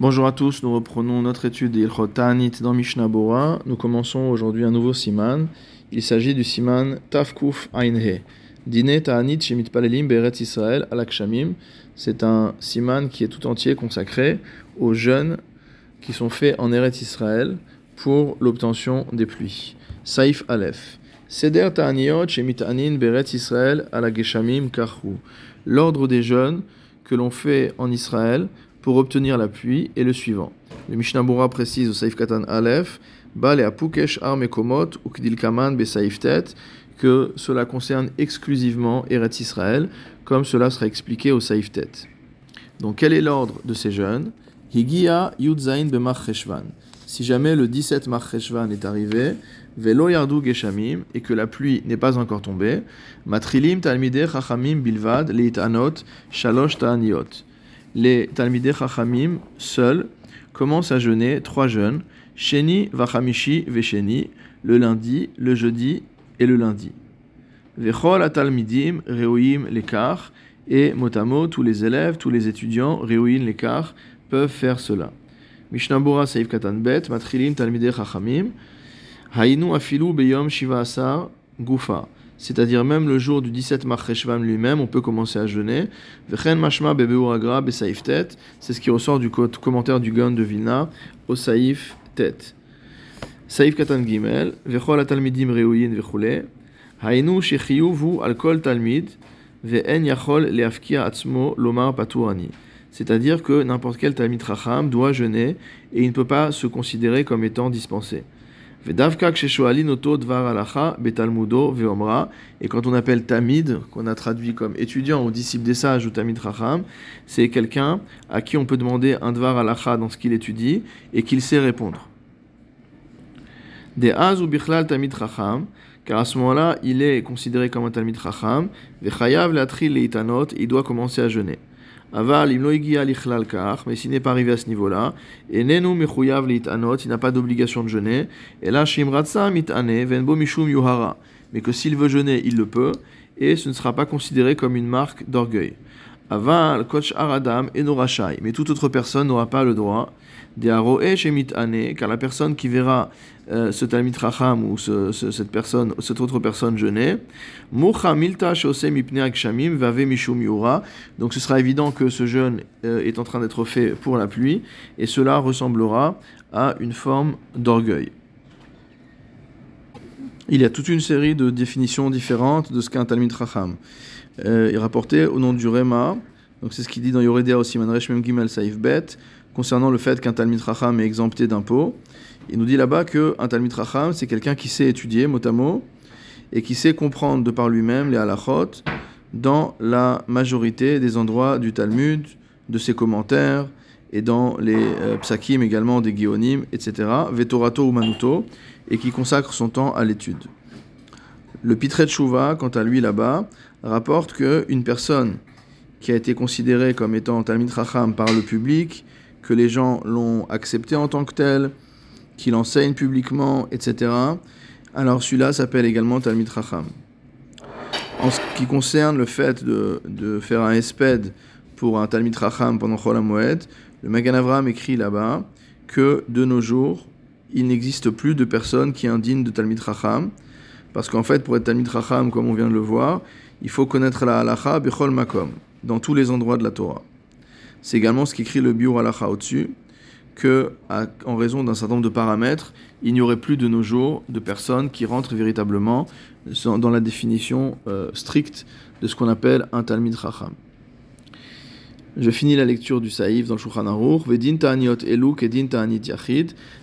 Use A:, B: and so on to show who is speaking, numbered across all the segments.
A: Bonjour à tous, nous reprenons notre étude d'Ilchot Ta'anit dans Mishnah Bora. Nous commençons aujourd'hui un nouveau siman. Il s'agit du siman Tafkuf Ainhe. Dine Ta'anit Shemit Palelim Beret Israël Alakshamim. C'est un siman qui est tout entier consacré aux jeunes qui sont faits en Eret Israël pour l'obtention des pluies. Saif Aleph. Seder Ta'aniot Shemit Anin Beret Israël Alageshamim Karhu. L'ordre des jeunes que l'on fait en Israël pour obtenir la pluie est le suivant. Le Mishnah Bura précise au Saif Katan Aleph, et Apukesh Ar Mekomot ou Kdil Kaman Saif Tet, que cela concerne exclusivement Eretz Israël, comme cela sera expliqué au Saif Tet. Donc quel est l'ordre de ces jeunes? Higia Yudzain Cheshvan. Si jamais le 17 Mach Cheshvan est arrivé, Velo Geshamim, et que la pluie n'est pas encore tombée, Matrilim Talmide Chachamim Bilvad Leitanot Shalosh Ta'aniot les Talmidei Chachamim, seuls, commencent à jeûner trois jeûnes, Sheni, Vachamishi, Vesheni, le lundi, le jeudi et le lundi. Vechol Talmidim, Reuim, l'écart, et motamo, tous les élèves, tous les étudiants, Reuim, l'écart, peuvent faire cela. Mishnabura Saif Katan Bet, Matrilim Talmidei Chachamim, Hainu Afilu Beyom Shiva Asar, Gufa c'est-à-dire même le jour du 17 Marcheshvan lui-même, on peut commencer à jeûner. mashma c'est ce qui ressort du commentaire du Gun de Vilna au saif tet. Saif katan gimel, vechol atalmidim reuyin vechule, hainu vu al kol talmid, ve'en yachol leafkia atzmo lomar paturani. C'est-à-dire que n'importe quel talmid racham doit jeûner et il ne peut pas se considérer comme étant dispensé. Et quand on appelle Tamid, qu'on a traduit comme étudiant ou disciple des sages ou Tamid Racham, c'est quelqu'un à qui on peut demander un Dvar Alacha dans ce qu'il étudie et qu'il sait répondre. Des Az ou Bichlal Tamid Racham, car à ce moment-là, il est considéré comme un Tamid Racham, Vechayav Latril Leitanot, il doit commencer à jeûner. Aval, mais s'il n'est pas arrivé à ce niveau-là, et nenu mechuyav anot, il n'a pas d'obligation de jeûner, et là, shimratsa mitane, venbo mishum yuhara, mais que s'il veut jeûner, il le peut, et ce ne sera pas considéré comme une marque d'orgueil. Aval, coach aradam, et norachai, mais toute autre personne n'aura pas le droit, de ane, car la personne qui verra euh, ce Talmid Racham ou ce, ce, cette personne, cette autre personne jeûner. Donc ce sera évident que ce jeûne euh, est en train d'être fait pour la pluie, et cela ressemblera à une forme d'orgueil. Il y a toute une série de définitions différentes de ce qu'est un Talmid Racham. Euh, est rapporté au nom du Rema, donc c'est ce qu'il dit dans Yoredea aussi, Manresh Mem Gimel Saif Bet, concernant le fait qu'un Talmid Racham est exempté d'impôts. Il nous dit là-bas qu'un Talmid Racham, c'est quelqu'un qui sait étudier mot à mot et qui sait comprendre de par lui-même les halachot dans la majorité des endroits du Talmud, de ses commentaires et dans les euh, psakim également des guionim, etc. Vetorato ou manuto, et qui consacre son temps à l'étude. Le Pitre Chouva, quant à lui là-bas, rapporte qu'une personne qui a été considérée comme étant Talmid Racham par le public, que les gens l'ont accepté en tant que tel, qu'il enseigne publiquement, etc. Alors celui-là s'appelle également Talmid Racham. En ce qui concerne le fait de, de faire un esped pour un Talmid Racham pendant Chol le Magan Avram écrit là-bas que de nos jours, il n'existe plus de personne qui est indigne de Talmid Racham, parce qu'en fait, pour être Talmid Racham, comme on vient de le voir, il faut connaître la halacha bechol makom, dans tous les endroits de la Torah. C'est également ce qu'écrit le Biur halacha au-dessus, que, en raison d'un certain nombre de paramètres, il n'y aurait plus de nos jours de personnes qui rentrent véritablement dans la définition euh, stricte de ce qu'on appelle un Talmid Chacham. Je finis la lecture du Saïf dans le Shulchan Aruch. Vedin ta'aniot.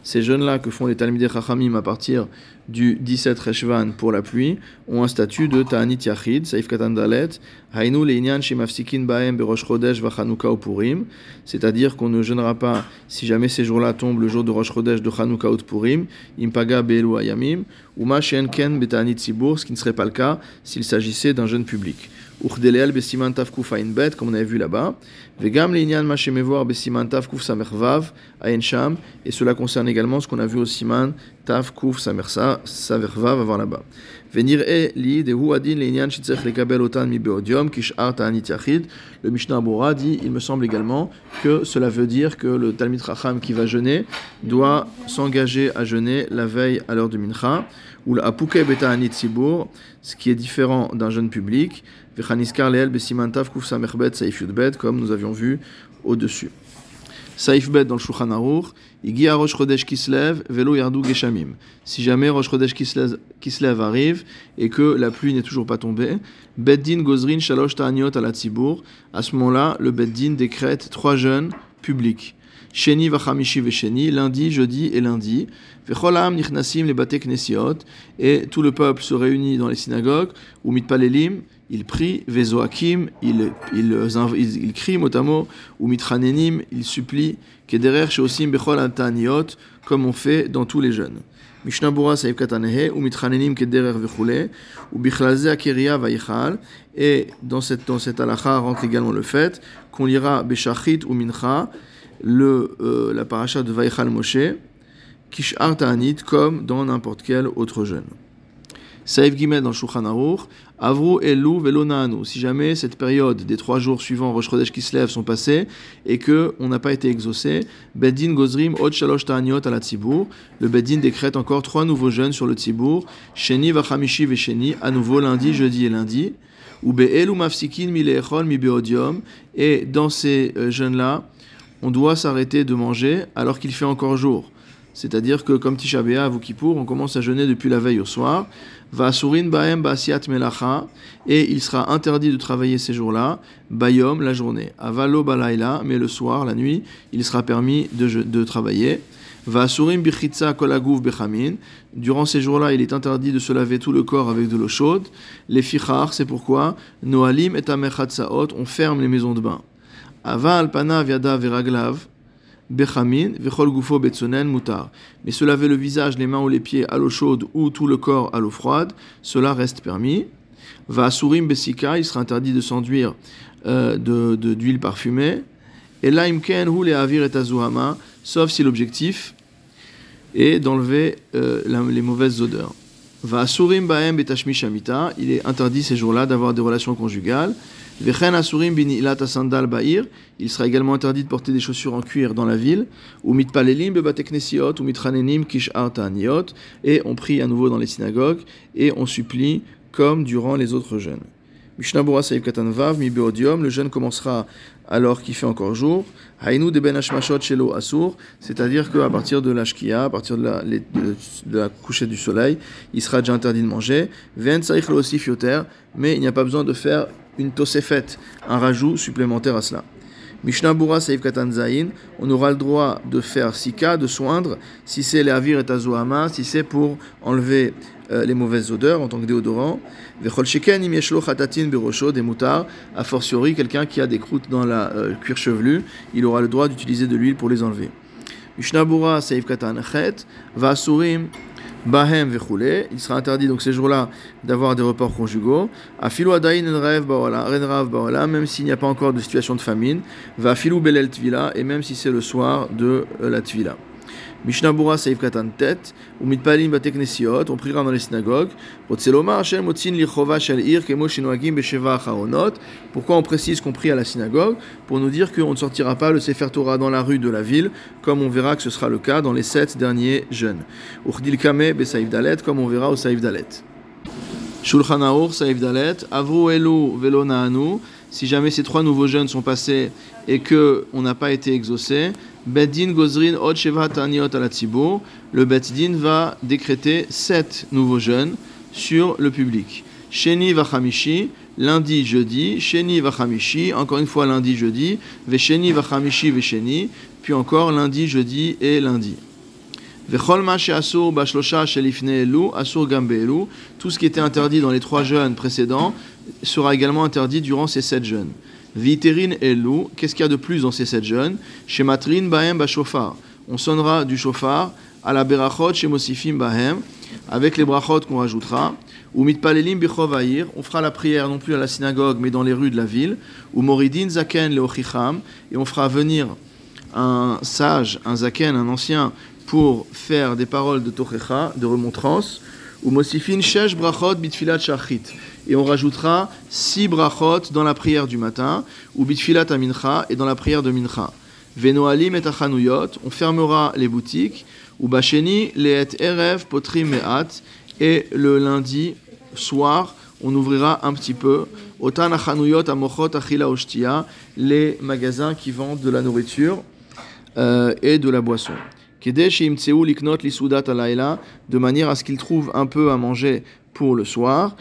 A: Ces jeunes-là que font les Talmidei Chachamim à partir du 17 Reshvan pour la pluie ont un statut de ta'anit yachid. Saïf katan dalet. Hainu le'inyan shemafsikin ba'em berosh chodesh v'chanuka ou. C'est-à-dire qu'on ne jeûnera pas si jamais ces jours-là tombent le jour de Rosh Chodesh, de Chanukah ou. Impaga be'elu ayamim. Ou ma ken beta'anit. Ce qui ne serait pas le cas s'il s'agissait d'un jeûne public. Uchdeleel besiman tafkufain bet, comme on avait vu là-bas. Vegam l'inyan mashemevoir besiman tav kuf samervav sham, et cela concerne également ce qu'on a vu au siman tav kuf samersa samervav avant là-bas. Le Mishnah Bora dit, il me semble également que cela veut dire que le Talmid Racham qui va jeûner doit s'engager à jeûner la veille à l'heure du mincha, ou la apuke beta ce qui est différent d'un jeûne public, comme nous avions vu au-dessus. Saif Bet dans le Shulchan Aruch, Igia Rosh Chodesh Kislev, Velo Yardu Geshamim. Si jamais Rosh Chodesh Kislev arrive et que la pluie n'est toujours pas tombée, Beddin Gozrin Shalosh Ta'aniot ala Tzibur, à ce moment-là, le Beddin décrète trois jeûnes publics. Sheni vachamishi vesheni, lundi, jeudi et lundi. Vecholam nichnasim bate knesiot, et tout le peuple se réunit dans les synagogues, ou mitpalelim, il prie, vezoakim, il, il, il, il crie mot à mot, ou mitranenim, il supplie, kederer sheosim bechol antaniot, comme on fait dans tous les jeunes. Mishnah Bura Saïf Katanehe, ou mitranenim kederer vechule, ou bichlaze akeria vaichal, et dans cette, dans cette rentre également le fait qu'on lira beshachit ou mincha, le, euh, la paracha de Vaichal Moshe, Kishar Ta'anit, comme dans n'importe quel autre jeûne. Saïf Gimel dans Shulchan Aruch, Avru Elu Velonaanu. Si jamais cette période des trois jours suivants Rosh Chodesh Kislev sont passés et que on n'a pas été exaucé, Beddin Gozrim Od Shalosh Ta'aniot la Tzibour. Le Beddin décrète encore trois nouveaux jeûnes sur le Tzibour, Sheni Vachamishi Vesheni, à nouveau lundi, jeudi et lundi. Ou Be'elu Mafsikin Mileechol Mi Beodium. Et dans ces euh, jeûnes-là, on doit s'arrêter de manger alors qu'il fait encore jour. C'est-à-dire que comme Tisha B'Av ou Kippour, on commence à jeûner depuis la veille au soir. Va surin baem basiat melacha et il sera interdit de travailler ces jours-là. Bayom la journée. Avalo balayla mais le soir, la nuit, il sera permis de, travailler. Va surim bichitza kolagouf bechamin. Durant ces jours-là, il est interdit de se laver tout le corps avec de l'eau chaude. Les fichar, c'est pourquoi? Noalim et amechatzaot, on ferme les maisons de bain. Aval pana viada veraglav bechamin vechol betsonen mutar. Mais se laver le visage, les mains ou les pieds à l'eau chaude ou tout le corps à l'eau froide, cela reste permis. Va surim besika, il sera interdit de s'enduire euh, de, d'huile parfumée. Et là, imken le avir et azuhama, sauf si l'objectif est d'enlever euh, les mauvaises odeurs. Va surim baem betashmi shamita, il est interdit ces jours-là d'avoir des relations conjugales. Il sera également interdit de porter des chaussures en cuir dans la ville. Ou mitpalelim bebateknesiot, ou mitranenim. Et on prie à nouveau dans les synagogues et on supplie comme durant les autres jeûnes. Mishnah Bora beodium. Le jeûne commencera alors qu'il fait encore jour. Hainu de ben shelo asur. C'est-à-dire qu'à partir de l'ashkia, à partir de la, de, coucher du soleil, il sera déjà interdit de manger. Ven saïch lo fioter. Mais il n'y a pas besoin de faire une tosefet, un rajout supplémentaire à cela. Mishnah Bura Saïf Katan Zain, on aura le droit de faire sika, de soindre, si c'est les avir et azoama, si c'est pour enlever euh, les mauvaises odeurs en tant que déodorant. A fortiori quelqu'un qui a des croûtes dans la euh, cuir chevelu, il aura le droit d'utiliser de l'huile pour les enlever. Mishnah Bura Saïf Katan Chet, va Bahem vechule, il sera interdit donc ces jours-là d'avoir des reports conjugaux. Afilo adain renrav baola, même s'il n'y a pas encore de situation de famine. Va filou belel tvila, et même si c'est le soir de euh, la tvila. Mishnah Bura Saïf Katan Tet, ou Mitpalim Bateknesiot, on priera dans les synagogues. Pourquoi on précise qu'on prie à la synagogue Pour nous dire qu'on ne sortira pas le Sefer Torah dans la rue de la ville, comme on verra que ce sera le cas dans les sept derniers jeûnes. Uchdil Kame Besaïf Dalet, comme on verra au Saïf Dalet. Shulchan Aur, Saïf Dalet, Avru Elu Velo Naanu. Si jamais ces trois nouveaux jeûnes sont passés et que on n'a pas été exaucé, Beddin Gozrin Od Sheva Taniot le Beddin va décréter sept nouveaux jeûnes sur le public. Sheni Vachamishi, lundi, jeudi, Sheni Vachamishi, encore une fois lundi, jeudi, Vesheni Vachamishi, Vesheni, puis encore lundi, jeudi et lundi. Tout ce qui était interdit dans les trois jeûnes précédents sera également interdit durant ces sept jeûnes. Viterin Elu, qu'est-ce qu'il y a de plus dans ces sept jeûnes Chez Matrin Bahem Bashofar. On sonnera du chauffard à la Berachot chez Mosifim Bahem, avec les brachot qu'on rajoutera. Ou mitpalelim bichovaïr, on fera la prière non plus à la synagogue, mais dans les rues de la ville. Ou moridin zaken leochicham, et on fera venir un sage, un zaken, un ancien, pour faire des paroles de tochecha, de remontrance. Ou mosifin shesh brachot bitfilat shachit. Et on rajoutera six brachot dans la prière du matin, ou bitfilat amincha, et dans la prière de mincha. Venoalim et achanuyot, on fermera les boutiques. Ou bacheni leet erev potrim me'at, et le lundi soir, on ouvrira un petit peu Otan achanuyot amochot achila oshtia, les magasins qui vendent de la nourriture euh, et de la boisson. De manière à ce qu'ils trouvent un peu à manger pour le soir.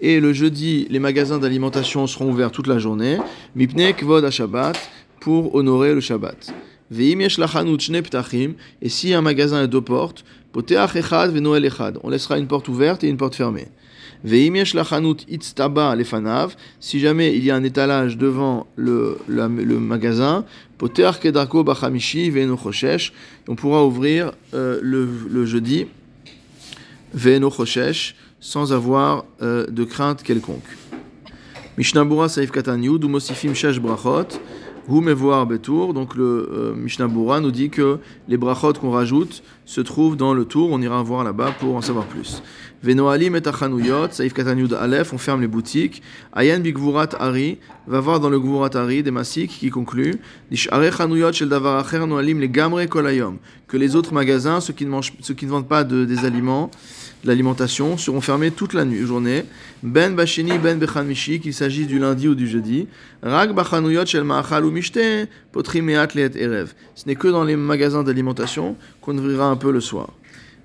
A: Et le jeudi, les magasins d'alimentation seront ouverts toute la journée. Pour honorer le Shabbat. Et si un magasin a deux portes, on laissera une porte ouverte et une porte fermée. Si jamais il y a un étalage devant le, le, magasin, poteach kedarko bachamishi on pourra ouvrir euh, le, le jeudi, ve'eno sans avoir euh, de crainte quelconque. Mishnah Bura Saif Katan Yud, Mosifim Shesh Brachot, Betour, donc le euh, Mishnah Bura nous dit que les brachot qu'on rajoute se trouvent dans le tour, on ira voir là-bas pour en savoir plus. Venoalim et Achanuyot, Saif Katanyud Aleph, on ferme les boutiques. Ayen Bigvurat Ari, va voir dans le Gvurat Ari des Masik qui conclut Noalim les Gamre Kolayom, que les autres magasins, ceux qui ne, mangent, ceux qui ne vendent pas de, des aliments, l'alimentation seront fermés toute la nuit, journée. Ben bashini ben bechan mishi, qu'il s'agisse du lundi ou du jeudi. Rag bachanuyot shel ma'achal ou mishte, potri meat leet erev. Ce n'est que dans les magasins d'alimentation qu'on ouvrira un peu le soir.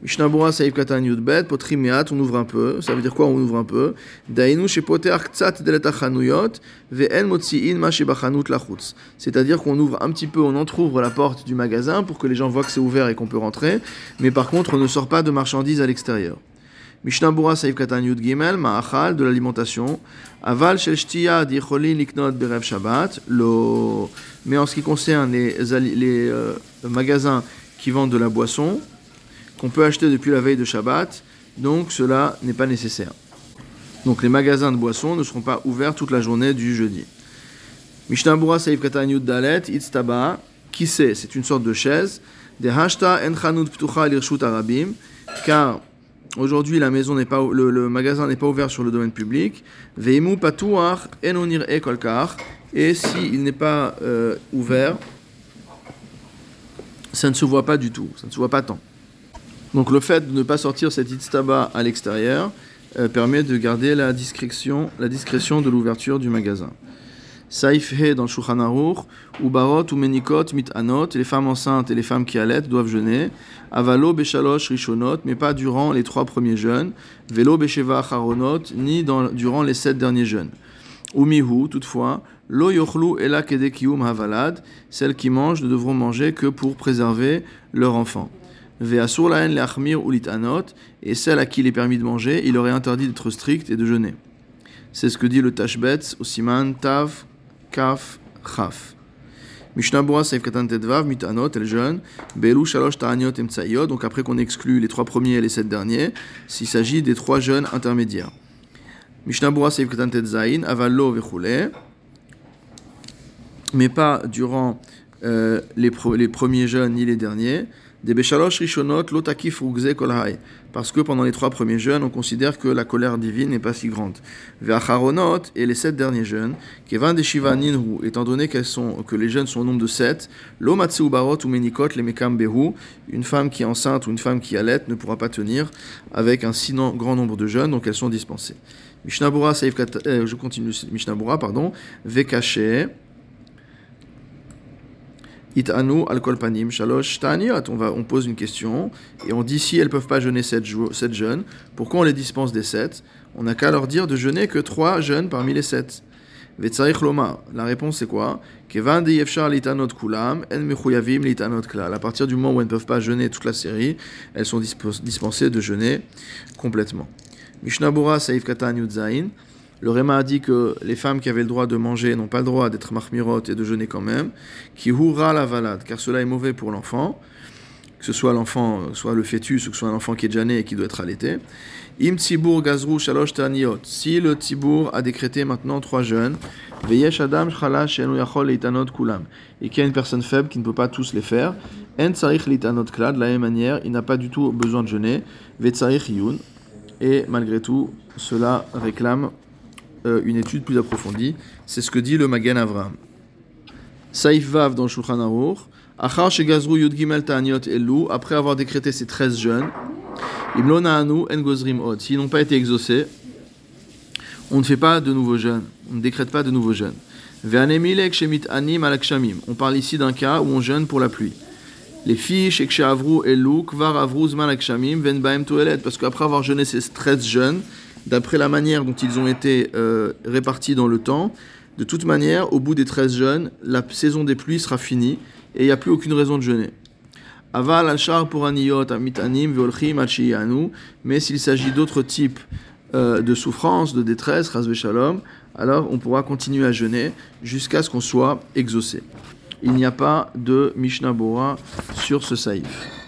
A: Mishnabura saïf katan yudbet, potri meat, on ouvre un peu. Ça veut dire quoi on ouvre un peu? Dainu shepoter ktsat delet achanuyot, ve'en motzi'in ma shebachanut lachutz. C'est-à-dire qu'on ouvre un petit peu, on entrouvre la porte du magasin pour que les gens voient que c'est ouvert et qu'on peut rentrer. Mais par contre, on ne sort pas de marchandises à l'extérieur. Mishnah Bura Saïf Katan Yud Gimel, Ma'achal, de l'alimentation. Aval Shel Shtia Dicholin Liknot Berev Shabbat. Lo... Mais en ce qui concerne les, les euh, magasins qui vendent de la boisson, qu'on peut acheter depuis la veille de Shabbat, donc cela n'est pas nécessaire. Donc les magasins de boissons ne seront pas ouverts toute la journée du jeudi. Mishnah Bura Saïf Dalet, Itztaba, qui c'est C'est une sorte de chaise. Des hashta en chanut ptucha lirshut arabim, car Aujourd'hui, la maison n'est pas, le, magasin n'est pas ouvert sur le domaine public. Veimu patouar enonir e kolkar. Et s'il n'est pas euh, ouvert, ça ne se voit pas du tout, ça ne se voit pas tant. Donc le fait de ne pas sortir cet itztaba à l'extérieur euh, permet de garder la discrétion, de l'ouverture du magasin. Saif He dans le ou Barot ou Menikot mit anot, les femmes enceintes et les femmes qui allaitent doivent jeûner. Avalo Beshalosh Rishonot, mais pas durant les trois premiers jeûnes. Velo Besheva Acharonot, ni durant les sept derniers jeûnes. Umihu, toutefois, Lo Yochlu Ela Kedekiyum Havalad, celles qui mangent ne devront manger que pour préserver leur enfant. Veasur Laen Leachmir Ulit Anot, et celles à qui il est permis de manger, il aurait interdit d'être strict et de jeûner. C'est ce que dit le Tashbetz au Siman Tav Kaf, Chaf. Mishnah Bora Saif Katan Tedvav, Mitanot, elle jeune, Belou Shalosh Ta'aniot Emtsayot, donc après qu'on exclut les trois premiers et les sept derniers, s'il s'agit des trois jeunes intermédiaires. Mishnah Bora Saif Katan Tedzain, Avallo Vechule, mais pas durant euh, les, les premiers jeunes ni les derniers. Parce que pendant les trois premiers jeûnes, on considère que la colère divine n'est pas si grande. Et les sept derniers jeûnes, étant donné qu'elles sont, que les jeûnes sont au nombre de sept, Lomatsu Barot ou Menikot, les Mekam une femme qui est enceinte ou une femme qui allait ne pourra pas tenir avec un si grand nombre de jeûnes, donc elles sont dispensées. Mishnabura, euh, je continue, Mishnabura, pardon, Vekaché, Itanu al kolpanim shalosh. On, va, on pose une question et on dit si elles peuvent pas jeûner sept, sept jeunes, pourquoi on les dispense des sept? On n'a qu'à leur dire de jeûner que trois jeunes parmi les sept. La réponse c'est quoi? À partir du moment où elles ne peuvent pas jeûner toute la série, elles sont dispensées de jeûner complètement. Mishnabura saif katan. Le Réma a dit que les femmes qui avaient le droit de manger n'ont pas le droit d'être mahmirot et de jeûner quand même. Qui hurra la valade, car cela est mauvais pour l'enfant. que ce soit l'enfant, soit le fœtus, ou que ce soit un enfant qui est déjà né et qui doit être allaité. Im tzibur gazru shalosh taniot. Si le tzibur a décrété maintenant trois jeûnes, veyesh adam yachol et qu'il y a une personne faible qui ne peut pas tous les faire, en tsarich leitanot kla, de la même manière, il n'a pas du tout besoin de jeûner, vetzarich yun, et malgré tout, cela réclame euh, une étude plus approfondie. C'est ce que dit le Magen Avram. Saif Vav dans Shulchan Aruch, Achar shegazru yud gimel ta'aniot elu, après avoir décrété ces 13 jeûnes, Imlona anu en gozrim od. S'ils n'ont pas été exaucés, on ne fait pas de nouveaux jeûnes, on ne décrète pas de nouveaux jeûnes. Ve'anemilek shemit anim alakshamim. On parle ici d'un cas où on jeûne pour la pluie. Les filles, shekshe avru elu, kvar avru zman alakshamim, ven baem toelet. Parce qu'après avoir jeûné ces 13 jeûnes, d'après la manière dont ils ont été euh, répartis dans le temps, de toute manière, au bout des 13 jeûnes, la saison des pluies sera finie et il n'y a plus aucune raison de jeûner. Aval al pour aniyot amitanim mais s'il s'agit d'autres types euh, de souffrance, de détresse, shalom, alors on pourra continuer à jeûner jusqu'à ce qu'on soit exaucé. Il n'y a pas de Mishnah Bora sur ce saïf.